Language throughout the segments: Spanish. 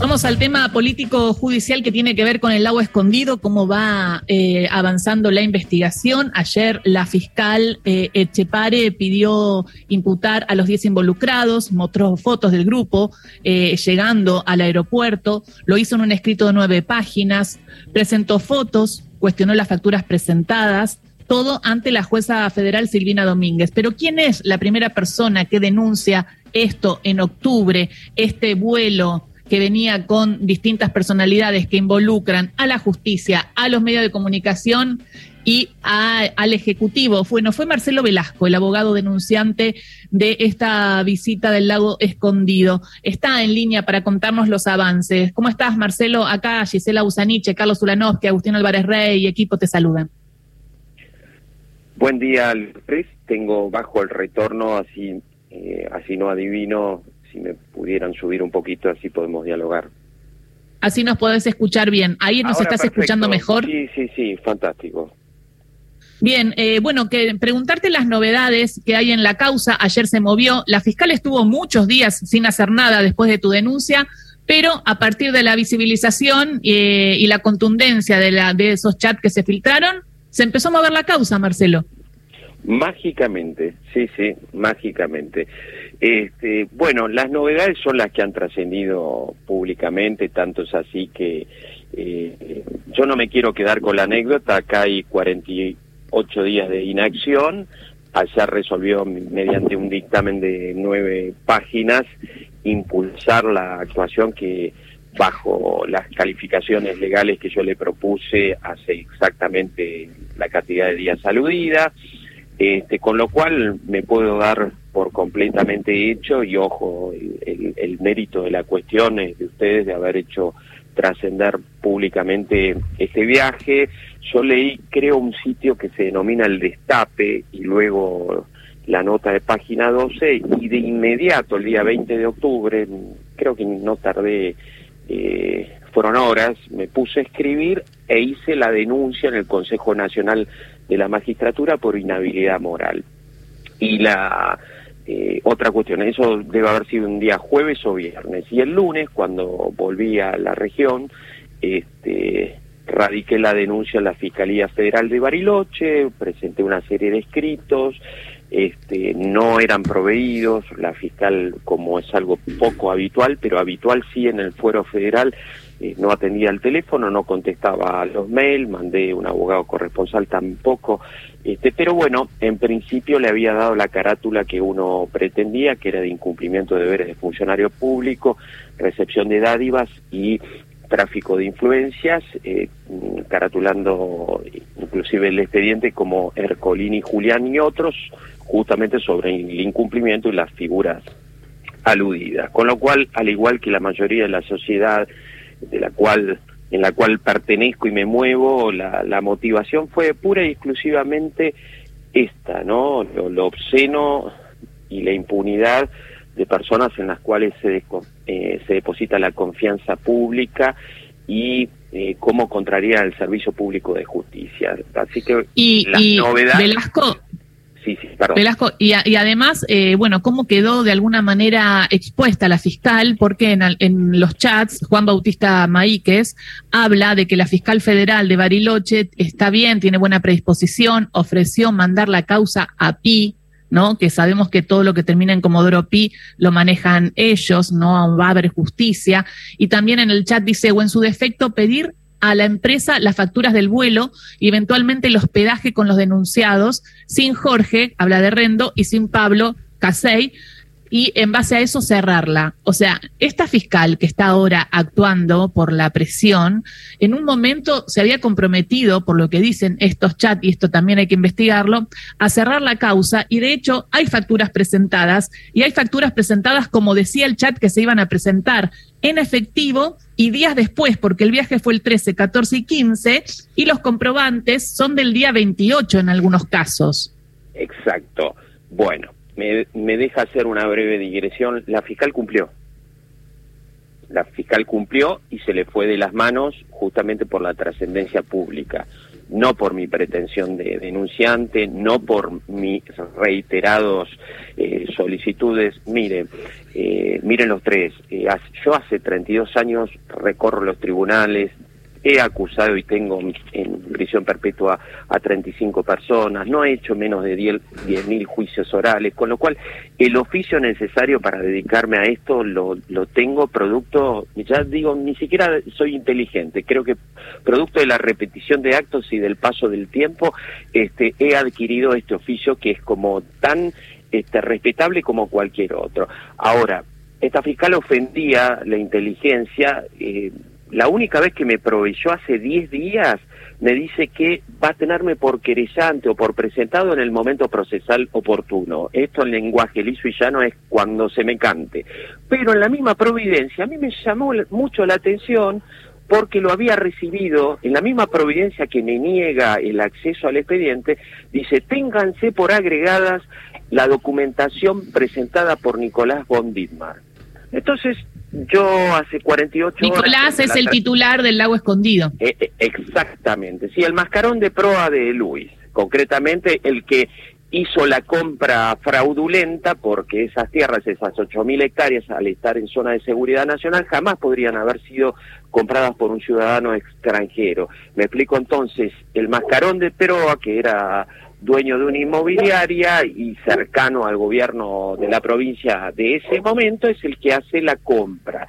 Vamos al tema político judicial que tiene que ver con el lago escondido, cómo va eh, avanzando la investigación. Ayer la fiscal eh, Echepare pidió imputar a los 10 involucrados, mostró fotos del grupo eh, llegando al aeropuerto, lo hizo en un escrito de nueve páginas, presentó fotos, cuestionó las facturas presentadas, todo ante la jueza federal Silvina Domínguez. Pero ¿quién es la primera persona que denuncia esto en octubre, este vuelo? Que venía con distintas personalidades que involucran a la justicia, a los medios de comunicación y al Ejecutivo. Bueno, fue Marcelo Velasco, el abogado denunciante de esta visita del lago escondido. Está en línea para contarnos los avances. ¿Cómo estás, Marcelo? Acá Gisela Usaniche, Carlos Ulanovsky, Agustín Álvarez Rey y equipo te saludan. Buen día, Luis. Tengo bajo el retorno, así, eh, así no adivino si me pudieran subir un poquito, así podemos dialogar. Así nos podés escuchar bien. ¿Ahí nos estás escuchando mejor? Sí, sí, sí, fantástico. Bien, eh, bueno, que preguntarte las novedades que hay en la causa. Ayer se movió, la fiscal estuvo muchos días sin hacer nada después de tu denuncia, pero a partir de la visibilización eh, y la contundencia de, la, de esos chats que se filtraron, se empezó a mover la causa, Marcelo. Mágicamente, sí, sí, mágicamente. Este, bueno, las novedades son las que han trascendido públicamente, tanto es así que eh, yo no me quiero quedar con la anécdota, acá hay 48 días de inacción, allá resolvió mediante un dictamen de nueve páginas impulsar la actuación que bajo las calificaciones legales que yo le propuse hace exactamente la cantidad de días aludida. Este, con lo cual me puedo dar por completamente hecho y ojo, el, mérito de la cuestión es de ustedes de haber hecho trascender públicamente este viaje. Yo leí, creo, un sitio que se denomina El Destape y luego la nota de página 12 y de inmediato, el día 20 de octubre, creo que no tardé, eh, fueron horas, me puse a escribir e hice la denuncia en el Consejo Nacional de la magistratura por inhabilidad moral. Y la eh, otra cuestión, eso debe haber sido un día jueves o viernes. Y el lunes, cuando volví a la región, este, radiqué la denuncia en la Fiscalía Federal de Bariloche, presenté una serie de escritos, este, no eran proveídos, la fiscal, como es algo poco habitual, pero habitual sí en el fuero federal, eh, no atendía el teléfono, no contestaba los mails, mandé un abogado corresponsal tampoco, este, pero bueno, en principio le había dado la carátula que uno pretendía, que era de incumplimiento de deberes de funcionario público, recepción de dádivas y tráfico de influencias, eh, caratulando inclusive el expediente como Ercolini, Julián y otros, justamente sobre el incumplimiento y las figuras aludidas. Con lo cual, al igual que la mayoría de la sociedad, de la cual en la cual pertenezco y me muevo, la, la motivación fue pura y exclusivamente esta, ¿no? Lo, obsceno y la impunidad de personas en las cuales se, eh, se deposita la confianza pública y eh, cómo contraría el servicio público de justicia. Así que y, la novedad... Velasco, Sí, sí, Velasco, y, además, eh, bueno, ¿cómo quedó de alguna manera expuesta la fiscal? Porque en, los chats, Juan Bautista Maíquez habla de que la fiscal federal de Bariloche está bien, tiene buena predisposición, ofreció mandar la causa a PI, ¿no? Que sabemos que todo lo que termina en Comodoro Pi lo manejan ellos, no va a haber justicia. Y también en el chat dice, o en su defecto, pedir a la empresa las facturas del vuelo y eventualmente el hospedaje con los denunciados, sin Jorge, habla de Rendo, y sin Pablo Casey, y en base a eso cerrarla. O sea, esta fiscal que está ahora actuando por la presión, en un momento se había comprometido, por lo que dicen estos chats, y esto también hay que investigarlo, a cerrar la causa y de hecho hay facturas presentadas y hay facturas presentadas como decía el chat que se iban a presentar en efectivo y días después, porque el viaje fue el 13, 14 y 15 y los comprobantes son del día 28 en algunos casos. Exacto. Bueno, me, deja hacer una breve digresión. La fiscal cumplió. La fiscal cumplió y se le fue de las manos justamente por la trascendencia pública. no por mi pretensión de denunciante, no por mis reiterados eh, solicitudes. Miren, eh, miren los tres, eh, yo hace 32 años recorro los tribunales, he acusado y tengo en prisión perpetua a 35 personas, no he hecho menos de 10 mil juicios orales, con lo cual el oficio necesario para dedicarme a esto lo, lo tengo producto, ya digo, ni siquiera soy inteligente, creo que producto de la repetición de actos y del paso del tiempo, este, he adquirido este oficio que es como tan este, respetable como cualquier otro. Ahora, esta fiscal ofendía la inteligencia, eh, la única vez que me proveyó hace 10 días, me dice que va a tenerme por querellante o por presentado en el momento procesal oportuno. Esto en lenguaje liso y llano es cuando se me cante. Pero en la misma providencia a mí me llamó mucho la atención porque lo había recibido en la misma providencia que me niega el acceso al expediente, dice, ténganse por agregadas la documentación presentada por Nicolás von Entonces, yo hace 48 Nicolás Nicolás es el titular del lago escondido. Eh, eh, exactamente, sí, el mascarón de proa de Luis, concretamente el que hizo la compra fraudulenta porque esas tierras, esas 8.000 hectáreas, al estar en zona de seguridad nacional, jamás podrían haber sido compradas por un ciudadano extranjero. Me explico entonces, el mascarón de proa, que era dueño de una inmobiliaria y cercano al gobierno de la provincia de ese momento, es el que hace la compra.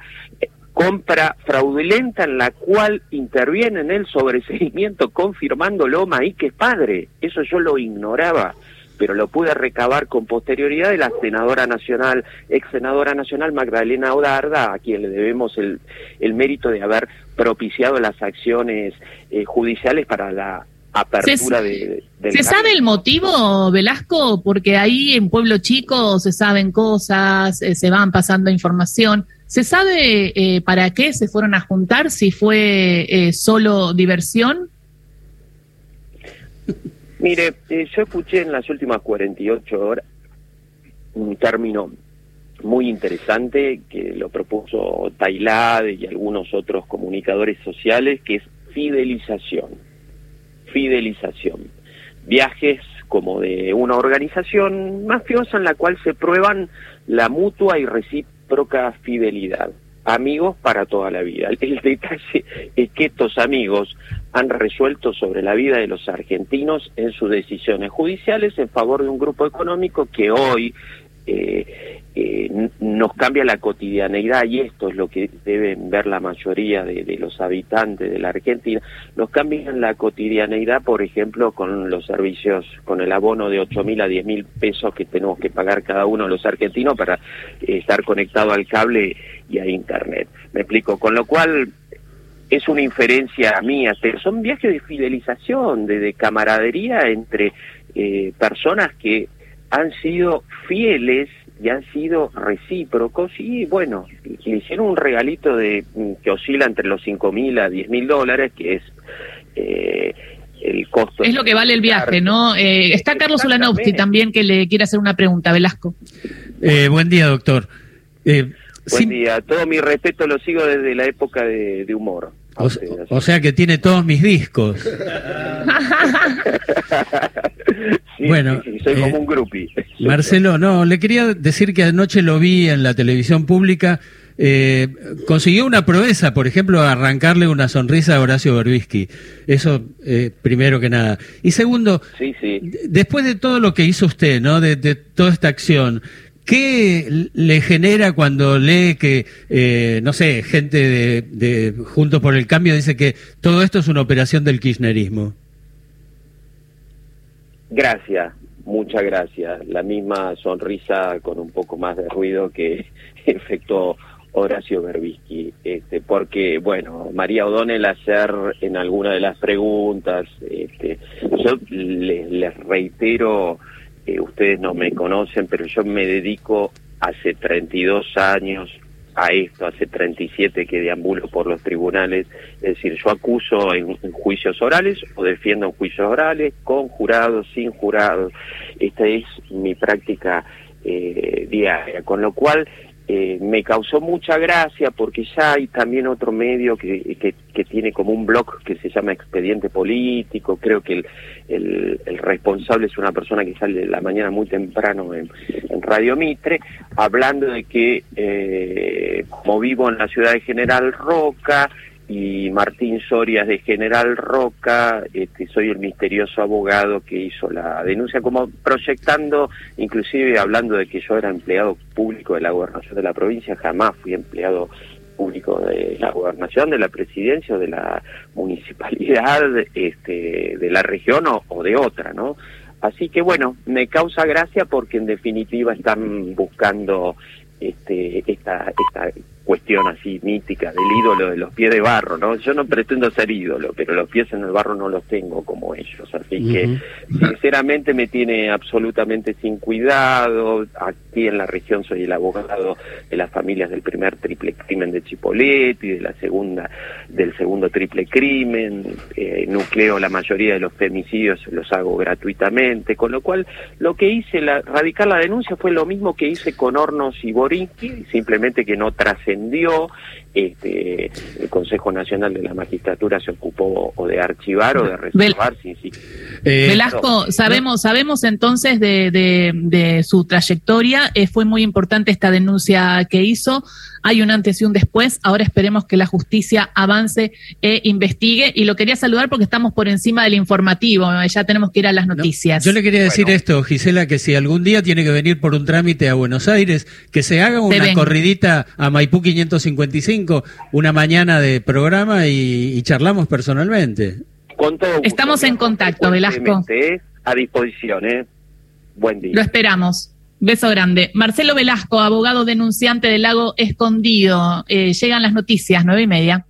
Compra fraudulenta en la cual interviene en el sobreseguimiento confirmándolo que es padre. Eso yo lo ignoraba pero lo pude recabar con posterioridad de la senadora nacional, ex senadora nacional Magdalena Odarda, a quien le debemos el, el mérito de haber propiciado las acciones eh, judiciales para la apertura de, ¿Se sabe el motivo, Velasco? Porque ahí en Pueblo Chico se saben cosas, eh, se van pasando información. ¿Se sabe eh, para qué se fueron a juntar? ¿Si fue eh, solo diversión? Mire, yo escuché en las últimas 48 horas un término muy interesante que lo propuso Tailad y algunos otros comunicadores sociales, que es fidelización fidelización. Viajes como de una organización mafiosa en la cual se prueban la mutua y recíproca fidelidad. Amigos para toda la vida. El detalle es que estos amigos han resuelto sobre la vida de los argentinos en sus decisiones judiciales en favor de un grupo económico que hoy eh, eh, nos cambia la cotidianeidad y esto es lo que deben ver la mayoría de, los habitantes de la Argentina, nos cambian la cotidianeidad, por ejemplo, con los servicios, con el abono de 8 mil a 10 mil pesos que tenemos que pagar cada uno de los argentinos para eh, estar conectado al cable y a Internet. Me explico, con lo cual es una inferencia mía, son viajes de fidelización, de, camaradería entre eh, personas que han sido fieles y han sido recíprocos y bueno, le hicieron un regalito de que oscila entre los cinco mil a diez mil dólares, que es eh, el costo. Es lo que vale el viaje, ¿no? Eh, está Carlos Ulanowski también que le quiere hacer una pregunta, Velasco. Eh, buen día, doctor. buen día, todo mi respeto lo sigo desde la época de, humor. O, sea que tiene todos mis discos. bueno, soy como eh, un grupi. Marcelo, no, le quería decir que anoche lo vi en la televisión pública. Eh, consiguió una proeza, por ejemplo, arrancarle una sonrisa a Horacio Berbisky. Eso, eh, primero que nada. Y segundo, después de todo lo que hizo usted, ¿no? De, toda esta acción, ¿Qué le genera cuando lee que, no sé, gente de, de Juntos por el Cambio dice que todo esto es una operación del kirchnerismo? Gracias, muchas gracias. La misma sonrisa con un poco más de ruido que efectuó Horacio Berbisky, este, porque, bueno, María O'Donnell hacer en alguna de las preguntas, este, yo les, reitero, eh, ustedes no me conocen, pero yo me dedico hace 32 años a esto, hace 37 que deambulo por los tribunales, es decir, yo acuso en, juicios orales o defiendo en juicios orales, con jurados, sin jurados, esta es mi práctica eh, diaria, con lo cual eh, me causó mucha gracia porque ya hay también otro medio que, que, tiene como un blog que se llama Expediente Político, creo que el, el, responsable es una persona que sale la mañana muy temprano en, Radio Mitre, hablando de que eh, como vivo en la ciudad de General Roca, y Martín Sorias de General Roca, este, soy el misterioso abogado que hizo la denuncia, como proyectando, inclusive hablando de que yo era empleado público de la gobernación de la provincia, jamás fui empleado público de la gobernación, de la presidencia o de la municipalidad este, de la región o, de otra, ¿no? Así que bueno, me causa gracia porque en definitiva están buscando este, esta, esta cuestión así mítica del ídolo de los pies de barro, ¿no? Yo no pretendo ser ídolo, pero los pies en el barro no los tengo como ellos, así que sinceramente me tiene absolutamente sin cuidado. Aquí en la región soy el abogado de las familias del primer triple crimen de Chipolete y de la segunda del segundo triple crimen, eh, nucleo la mayoría de los femicidios los hago gratuitamente, con lo cual lo que hice, la, radicar la denuncia fue lo mismo que hice con Hornos y Borinsky, simplemente que no trascendió este, el Consejo Nacional de la Magistratura se ocupó o de archivar o de reservar. Eh, Velasco, sabemos, sabemos entonces de, de, su trayectoria, eh, fue muy importante esta denuncia que hizo hay un antes y un después. Ahora esperemos que la justicia avance e investigue. Y lo quería saludar porque estamos por encima del informativo. Ya tenemos que ir a las noticias. yo le quería decir esto, Gisela, que si algún día tiene que venir por un trámite a Buenos Aires, que se haga una corridita a Maipú 555, una mañana de programa y, charlamos personalmente. Con todo Estamos en contacto, Velasco. A disposición, ¿eh? Buen día. Lo esperamos. Beso grande. Marcelo Velasco, abogado denunciante del lago Escondido. Eh, llegan las noticias, nueve y media.